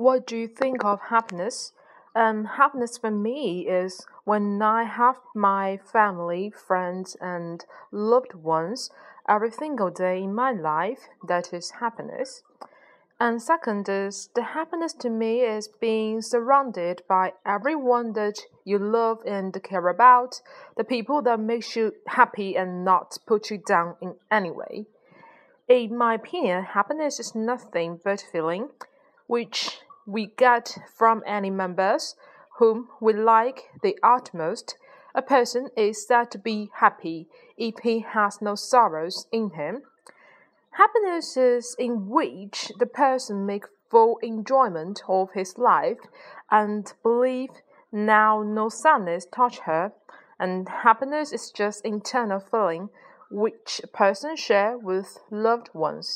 What do you think of happiness? Um, happiness for me is when I have my family, friends, and loved ones every single day in my life. That is happiness. And second is the happiness to me is being surrounded by everyone that you love and care about, the people that makes you happy and not put you down in any way. In my opinion, happiness is nothing but feeling which we get from any members whom we like the utmost. A person is said to be happy if he has no sorrows in him. Happiness is in which the person makes full enjoyment of his life and believe now no sadness touch her, and happiness is just internal feeling which a person share with loved ones.